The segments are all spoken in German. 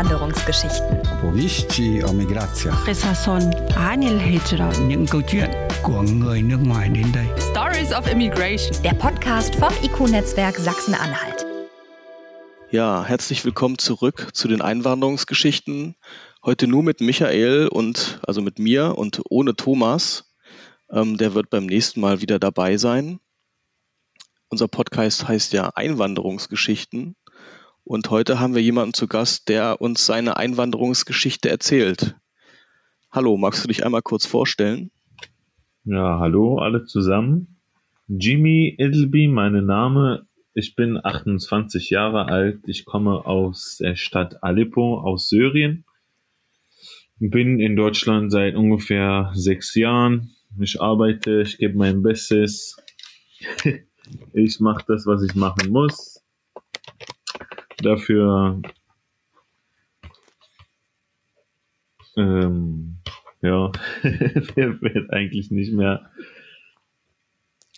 Einwanderungsgeschichten. Opowieści o migracja. Resason Anil Hijra. Những câu chuyện của người nước ngoài đến đây. Stories of Immigration. Der Podcast vom IQ-Netzwerk Sachsen-Anhalt. Ja, herzlich willkommen zurück zu den Einwanderungsgeschichten. Heute nur mit Michael und also mit mir und ohne Thomas. Ähm, der wird beim nächsten Mal wieder dabei sein. Unser Podcast heißt ja Einwanderungsgeschichten. Und heute haben wir jemanden zu Gast, der uns seine Einwanderungsgeschichte erzählt. Hallo, magst du dich einmal kurz vorstellen? Ja, hallo alle zusammen. Jimmy Idleby, mein Name. Ich bin 28 Jahre alt. Ich komme aus der Stadt Aleppo aus Syrien. Bin in Deutschland seit ungefähr sechs Jahren. Ich arbeite, ich gebe mein Bestes. ich mache das, was ich machen muss. Dafür ähm, ja, wer wird eigentlich nicht mehr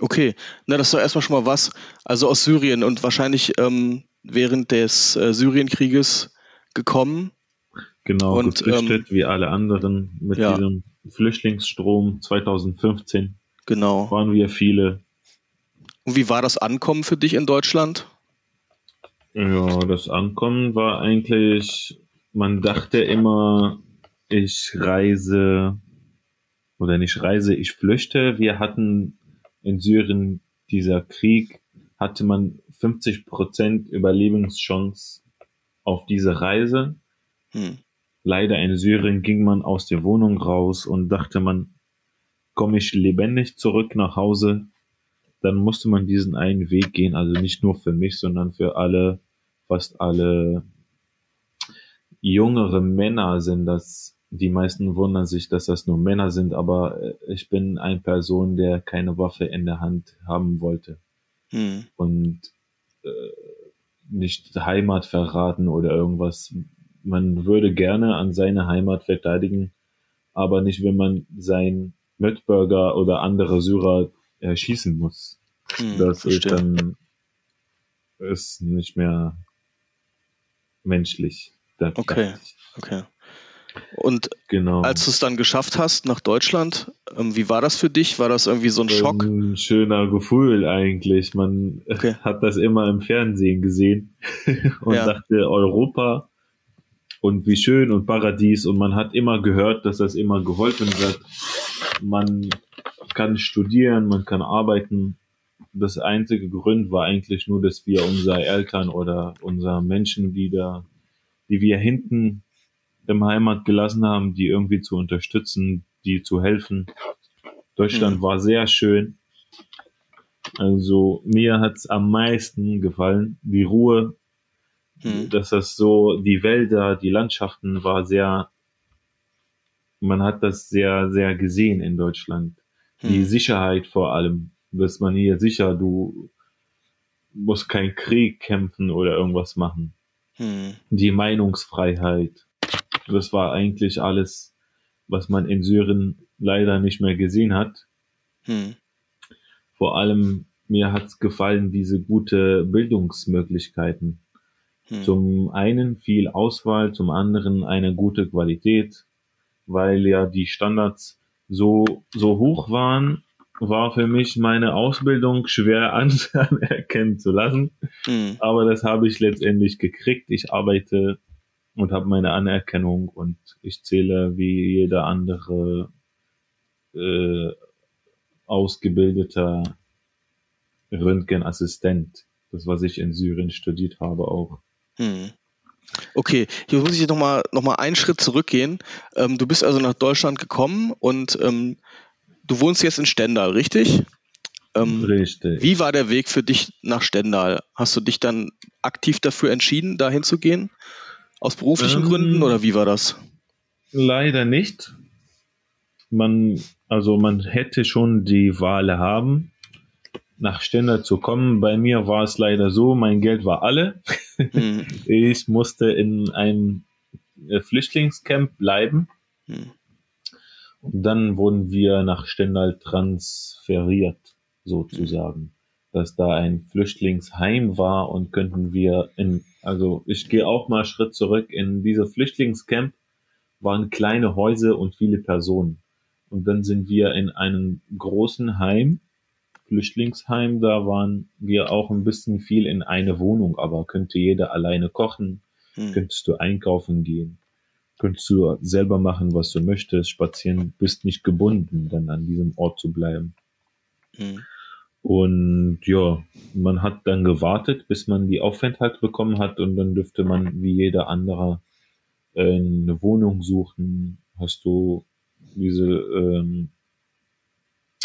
Okay, na das ist doch erstmal schon mal was. Also aus Syrien und wahrscheinlich ähm, während des äh, Syrienkrieges gekommen. Genau, Und, geflüchtet wie alle anderen mit ja. diesem Flüchtlingsstrom 2015 Genau. waren wir viele. Und wie war das Ankommen für dich in Deutschland? Ja, das Ankommen war eigentlich, man dachte immer, ich reise oder nicht reise, ich flüchte. Wir hatten in Syrien dieser Krieg, hatte man 50% Überlebenschance auf diese Reise. Hm. Leider in Syrien ging man aus der Wohnung raus und dachte man, komme ich lebendig zurück nach Hause, dann musste man diesen einen Weg gehen, also nicht nur für mich, sondern für alle, fast alle jüngere Männer sind das. Die meisten wundern sich, dass das nur Männer sind, aber äh, ich bin eine Person, der keine Waffe in der Hand haben wollte Hm. und äh, nicht Heimat verraten oder irgendwas. Man würde gerne an seine Heimat verteidigen, aber nicht, wenn man sein Mitbürger oder andere Syrer erschießen muss. Hm. Das ist dann ist nicht mehr menschlich. Okay. Okay. Und Genau. als du es dann geschafft hast nach Deutschland, ähm, wie war das für dich? War das irgendwie so ein Schock? Ein schöner Gefühl eigentlich. Man Okay. hat das immer im Fernsehen gesehen und Ja. dachte Europa und wie schön und Paradies und man hat immer gehört, dass das immer geholfen wird. Man kann studieren, man kann arbeiten. Das einzige Grund war eigentlich nur, dass wir unsere Eltern oder unsere Menschen, die da, die wir hinten im Heimat gelassen haben, die irgendwie zu unterstützen, die zu helfen. Deutschland Mhm. war sehr schön. Also mir hat's am meisten gefallen. Die Ruhe, Hm. dass das so, die Wälder, die Landschaften war sehr, man hat das sehr, sehr gesehen in Deutschland. Die Hm. Sicherheit vor allem, dass man hier sicher, du musst keinen Krieg kämpfen oder irgendwas machen. Hm. Die Meinungsfreiheit, das war eigentlich alles, was man in Syrien leider nicht mehr gesehen hat. Hm. Vor allem mir hat's gefallen, diese gute Bildungsmöglichkeiten. Hm. Zum einen viel Auswahl, zum anderen eine gute Qualität, weil ja die Standards so, so hoch waren, war für mich meine Ausbildung schwer an- anerkennen zu lassen. Hm. Aber das habe ich letztendlich gekriegt. Ich arbeite und habe meine Anerkennung und ich zähle wie jeder andere äh, ausgebildeter Röntgenassistent. Das, was ich in Syrien studiert habe, auch. Hm. Okay, hier muss ich nochmal noch mal einen Schritt zurückgehen. Ähm, du bist also nach Deutschland gekommen und ähm, du wohnst jetzt in Stendal, richtig? Ähm, Richtig. wie war der Weg für dich nach Stendal? Hast du dich dann aktiv dafür entschieden, dahin zu gehen? Aus beruflichen Ähm, Gründen oder wie war das? Leider nicht. Man, also man hätte schon die Wahl haben, nach Stendal zu kommen. Bei mir war es leider so, mein Geld war alle. Hm. Ich musste in einem äh, Flüchtlingscamp bleiben. Hm. Und dann wurden wir nach Stendal transferiert, sozusagen. dass da ein Flüchtlingsheim war und könnten wir in, also ich gehe auch mal Schritt zurück, in dieser Flüchtlingscamp waren kleine Häuser und viele Personen. Und dann sind wir in einem großen Heim, Flüchtlingsheim, da waren wir auch ein bisschen viel in eine Wohnung, aber könnte jeder alleine kochen, Hm. könntest du einkaufen gehen, könntest du selber machen, was du möchtest, spazieren, bist nicht gebunden, dann an diesem Ort zu bleiben. Hm. Und ja, man hat dann gewartet, bis man die Aufenthalt bekommen hat und dann dürfte man wie jeder andere äh, eine Wohnung suchen. Hast du diese ähm,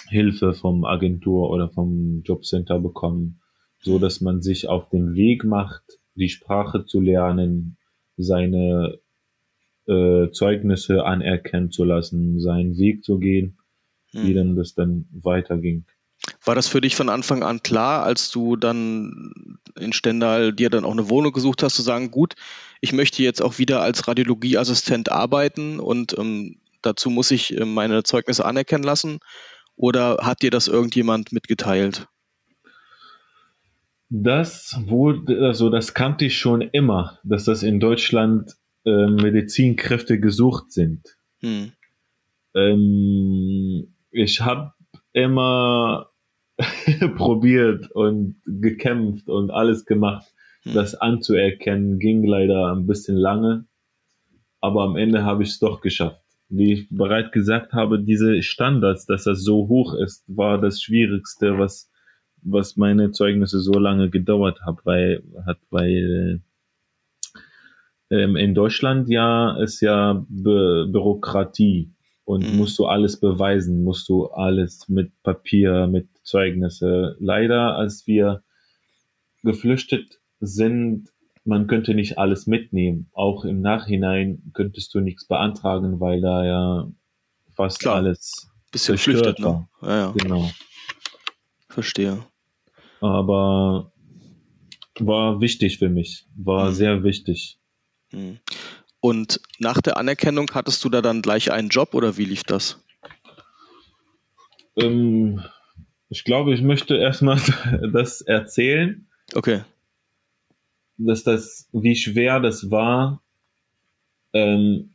Hilfe vom Agentur oder vom Jobcenter bekommen, so dass man sich auf den Weg macht, die Sprache zu lernen, seine äh, Zeugnisse anerkennen zu lassen, seinen Weg zu gehen, wie Hm. dann das dann weiterging. War das für dich von Anfang an klar, als du dann in Stendal dir dann auch eine Wohnung gesucht hast, zu sagen, gut, ich möchte jetzt auch wieder als Radiologieassistent arbeiten und ähm, dazu muss ich äh, meine Zeugnisse anerkennen lassen? Oder hat dir das irgendjemand mitgeteilt? Das wurde, also das kannte ich schon immer, dass das in Deutschland äh, Medizinkräfte gesucht sind. Hm. Ähm, ich habe immer probiert und gekämpft und alles gemacht, Hm. das anzuerkennen. Ging leider ein bisschen lange, aber am Ende habe ich es doch geschafft. Wie ich bereits gesagt habe, diese Standards, dass das so hoch ist, war das Schwierigste, was was meine Zeugnisse so lange gedauert hat, weil hat, weil ähm, in Deutschland ja ist ja Bü Bürokratie und Mhm. musst du alles beweisen, musst du alles mit Papier, mit Zeugnisse. Leider, als wir geflüchtet sind, man könnte nicht alles mitnehmen. Auch im Nachhinein könntest du nichts beantragen, weil da ja fast Klar. alles Bisschen Zerstört flüchtet, ne? Ja, ja, genau. verstehe. aber war wichtig für mich, war Mhm. sehr wichtig. Hm. Und nach der Anerkennung hattest du da dann gleich einen Job oder wie lief das? Ähm, ich glaube, ich möchte erstmal das erzählen, Okay. Dass das, wie schwer das war, ähm,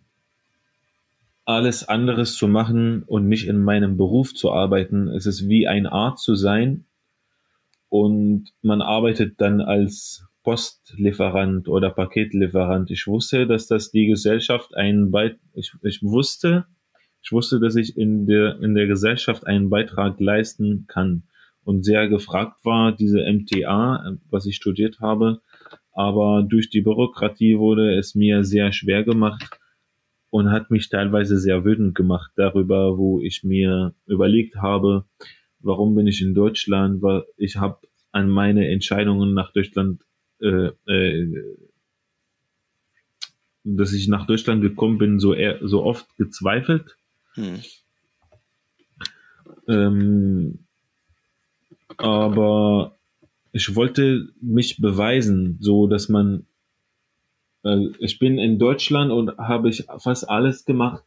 alles anderes zu machen und nicht in meinem Beruf zu arbeiten. Es ist wie ein Arzt zu sein und man arbeitet dann als Postlieferant oder Paketlieferant. Ich wusste, dass das die Gesellschaft einen Beit ich, ich wusste, ich wusste, dass ich in der, in der Gesellschaft einen Beitrag leisten kann und sehr gefragt war, diese MTA, was ich studiert habe. Aber durch die Bürokratie wurde es mir sehr schwer gemacht und hat mich teilweise sehr wütend gemacht darüber, wo ich mir überlegt habe, warum bin ich in Deutschland, weil ich habe an meine Entscheidungen nach Deutschland, äh, äh, dass ich nach Deutschland gekommen bin, so, so oft gezweifelt. Hm. Ähm, aber ich wollte mich beweisen, so dass man, äh, ich bin in Deutschland und habe ich fast alles gemacht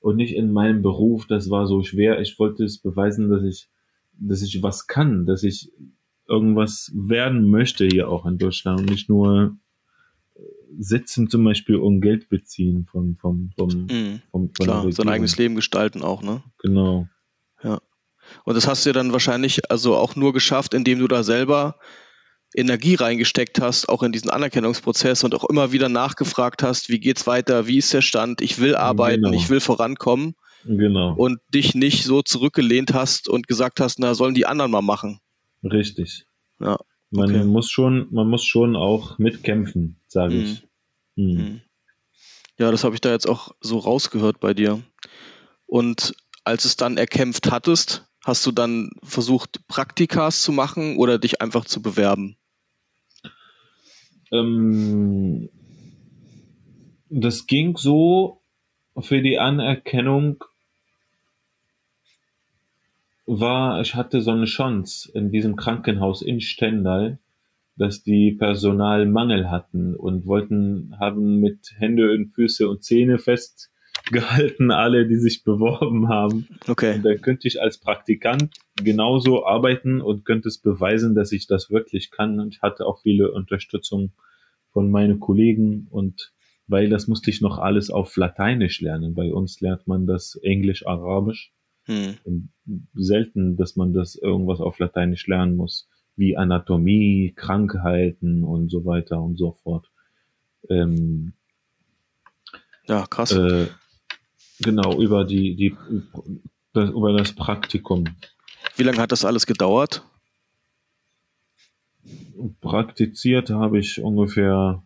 und nicht in meinem Beruf. Das war so schwer. Ich wollte es beweisen, dass ich, dass ich was kann, dass ich irgendwas werden möchte hier auch in Deutschland und nicht nur sitzen zum Beispiel und Geld beziehen von, vom, vom, Hm. vom, von der Klar, sein eigenes Leben gestalten auch, ne? Genau. Und das hast du ja dann wahrscheinlich also auch nur geschafft, indem du da selber Energie reingesteckt hast, auch in diesen Anerkennungsprozess und auch immer wieder nachgefragt hast, wie geht's weiter, wie ist der Stand, ich will arbeiten, Genau. ich will vorankommen Genau. und dich nicht so zurückgelehnt hast und gesagt hast, na, sollen die anderen mal machen. Richtig. Ja, Man okay. muss schon, man muss schon auch mitkämpfen, sage Mhm. ich. Mhm. Hm. Ja, das habe ich da jetzt auch so rausgehört bei dir. Und als es dann erkämpft hattest, hast du dann versucht, Praktikas zu machen oder dich einfach zu bewerben? Ähm, das ging so für die Anerkennung war, ich hatte so eine Chance in diesem Krankenhaus in Stendal, dass die Personalmangel hatten und wollten, haben mit Hände und Füße und Zähne fest gehalten, alle, die sich beworben haben. Okay. Und dann könnte ich als Praktikant genauso arbeiten und könnte es beweisen, dass ich das wirklich kann. Und ich hatte auch viele Unterstützung von meinen Kollegen und weil das musste ich noch alles auf Lateinisch lernen. Bei uns lernt man das Englisch, Arabisch. Hm. Selten, dass man das irgendwas auf Lateinisch lernen muss, wie Anatomie, Krankheiten und so weiter und so fort. Ähm, Ja, krass. äh, genau, über die, die, das, über das Praktikum. Wie lange hat das alles gedauert? Praktiziert habe ich ungefähr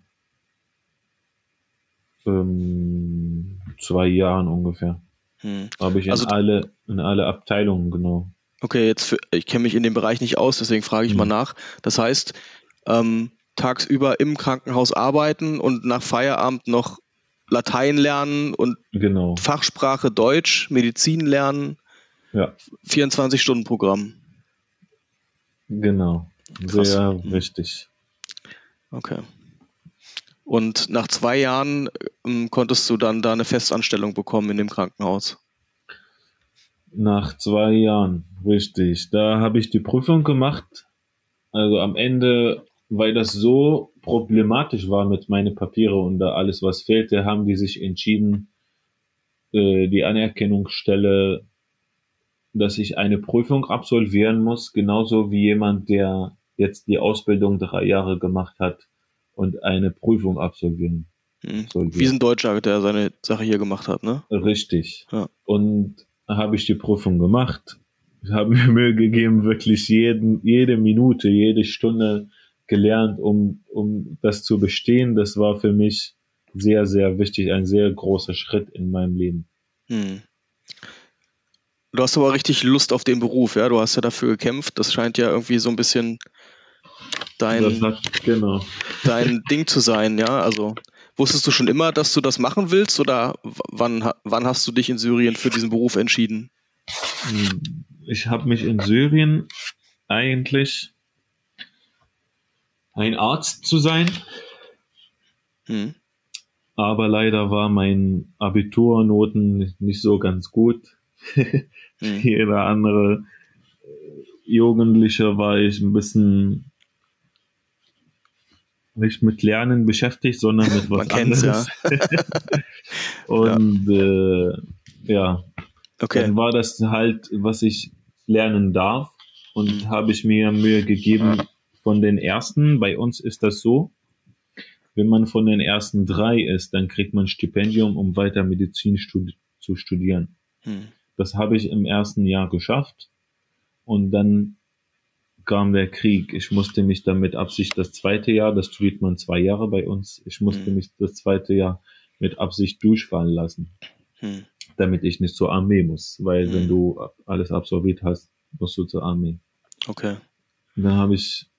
ähm, zwei Jahren ungefähr. Hm. Habe ich in Also- alle, in alle Abteilungen, genau. Okay, jetzt für, ich kenne mich in dem Bereich nicht aus, deswegen frage ich Mhm. mal nach. Das heißt, ähm, tagsüber im Krankenhaus arbeiten und nach Feierabend noch Latein lernen und Genau. Fachsprache Deutsch, Medizin lernen, Ja, 24-Stunden-Programm. genau. Krass. Sehr Mhm. wichtig. Okay. Und nach zwei Jahren ähm, konntest du dann da eine Festanstellung bekommen in dem Krankenhaus. Nach zwei Jahren, richtig. Da habe ich die Prüfung gemacht. Also am Ende, weil das so problematisch war mit meinen Papiere und da alles, was fehlte, haben die sich entschieden, äh, die Anerkennungsstelle, dass ich eine Prüfung absolvieren muss, genauso wie jemand, der jetzt die Ausbildung drei Jahre gemacht hat und eine Prüfung absolvieren Hm. soll. Wie ein Deutscher, der seine Sache hier gemacht hat, ne? Richtig. Ja. Und habe ich die Prüfung gemacht. Habe mir Mühe gegeben, wirklich jeden, jede Minute, jede Stunde gelernt, um, um das zu bestehen. Das war für mich sehr, sehr wichtig, ein sehr großer Schritt in meinem Leben. Hm. Du hast aber richtig Lust auf den Beruf, ja? Du hast ja dafür gekämpft. Das scheint ja irgendwie so ein bisschen dein, hat, genau. dein Ding zu sein, ja? Also wusstest du schon immer, dass du das machen willst oder wann, wann hast du dich in Syrien für diesen Beruf entschieden? Ich habe mich in Syrien eigentlich ein Arzt zu sein, Hm. aber leider war mein Abiturnoten nicht so ganz gut. Hm. jeder andere äh, Jugendliche war ich ein bisschen nicht mit Lernen beschäftigt, sondern mit was anderes. Und ja. Äh, ja, Okay. dann war das halt, was ich lernen darf. Und habe ich mir Mühe gegeben von den ersten. Bei uns ist das so, wenn man von den ersten drei ist, dann kriegt man ein Stipendium, um weiter Medizin studi zu studieren. Hm. Das habe ich im ersten Jahr geschafft. Und dann kam der Krieg. Ich musste mich dann mit Absicht das zweite Jahr, das studiert man zwei Jahre bei uns, ich musste Mhm. mich das zweite Jahr mit Absicht durchfallen lassen, Hm. damit ich nicht zur Armee muss. Weil wenn du alles absolviert hast, musst du zur Armee. Okay. Dann habe ich,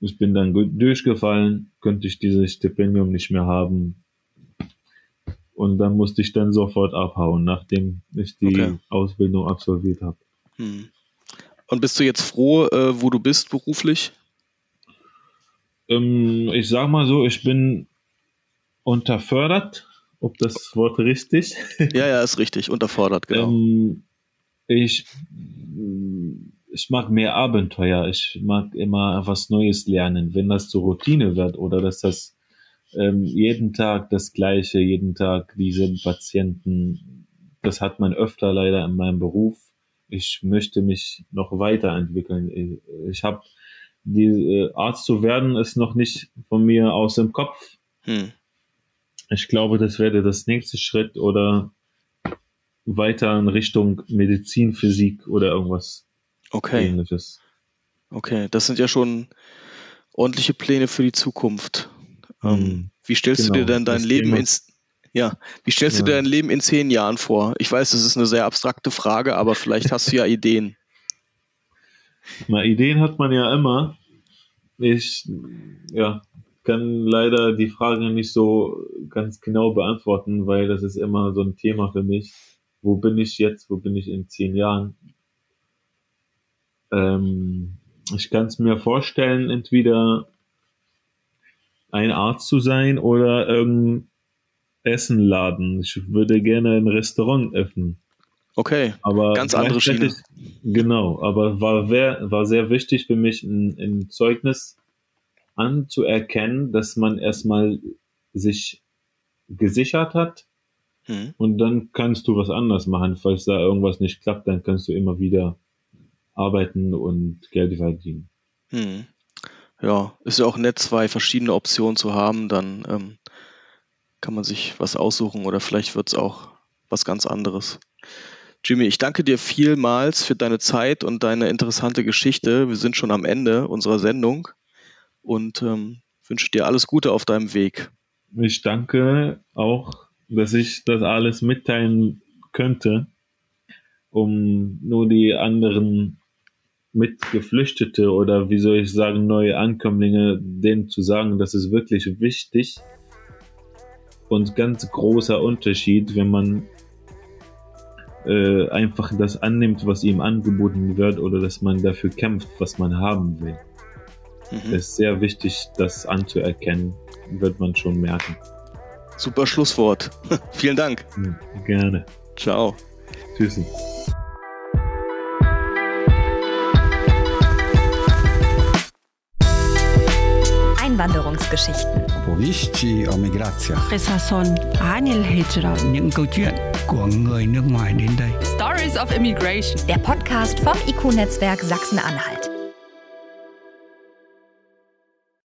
ich bin dann durchgefallen, könnte ich dieses Stipendium nicht mehr haben. Und dann musste ich dann sofort abhauen, nachdem ich die Okay. Ausbildung absolviert habe. Hm. Und bist du jetzt froh, äh, wo du bist beruflich? Ähm, ich sag mal so, ich bin unterfördert, ob das Wort richtig. Ja, ja, ist richtig. Unterfordert, genau. Ähm, ich, ich mag mehr Abenteuer. Ich mag immer was Neues lernen. Wenn das zur Routine wird oder dass das ähm, jeden Tag das Gleiche, jeden Tag dieselben Patienten, das hat man öfter leider in meinem Beruf. Ich möchte mich noch weiterentwickeln. Ich, habe die äh, Arzt zu werden ist noch nicht von mir aus dem Kopf. Hm. Ich glaube, das wäre das nächste Schritt oder weiter in Richtung Medizin, Physik oder irgendwas Okay, ähnliches. okay. Das sind ja schon ordentliche Pläne für die Zukunft. Ähm, Hm, wie stellst du genau, dir denn dein Leben Thema. ins ja, wie stellst du Ja. dir dein Leben in zehn Jahren vor? Ich weiß, das ist eine sehr abstrakte Frage, aber vielleicht hast du ja Ideen. Na, Ideen hat man ja immer. Ich ja, kann leider die Frage nicht so ganz genau beantworten, weil das ist immer so ein Thema für mich. Wo bin ich jetzt? Wo bin ich in zehn Jahren? Ähm, ich kann es mir vorstellen, entweder ein Arzt zu sein oder irgend, Essenladen. Ich würde gerne ein Restaurant öffnen. Okay, Aber Ganz andere Schiene. Genau, aber war, war sehr wichtig für mich, ein, ein Zeugnis anzuerkennen, dass man erstmal sich gesichert hat hm. und dann kannst du was anders machen. Falls da irgendwas nicht klappt, dann kannst du immer wieder arbeiten und Geld verdienen. Hm. Ja, ist ja auch nett, zwei verschiedene Optionen zu haben, dann ähm, kann man sich was aussuchen oder vielleicht wird es auch was ganz anderes. Jimmy, ich danke dir vielmals für deine Zeit und deine interessante Geschichte. Wir sind schon am Ende unserer Sendung und ähm, wünsche dir alles Gute auf deinem Weg. Ich danke auch, dass ich das alles mitteilen könnte, um nur die anderen Mitgeflüchtete oder wie soll ich sagen, neue Ankömmlinge, denen zu sagen, das ist wirklich wichtig und ganz großer Unterschied, wenn man äh, einfach das annimmt, was ihm angeboten wird oder dass man dafür kämpft, was man haben will. Mhm. Es ist sehr wichtig, das anzuerkennen, wird man schon merken. Super Schlusswort. Vielen Dank. Hm, Gerne. Ciao. Tschüss. Einwanderungsgeschichten. Opowieści o migracjach. Resason Anil Hijra. những câu chuyện của người nước ngoài đến đây Stories of Immigration. Der Podcast vom IQ-Netzwerk Sachsen-Anhalt.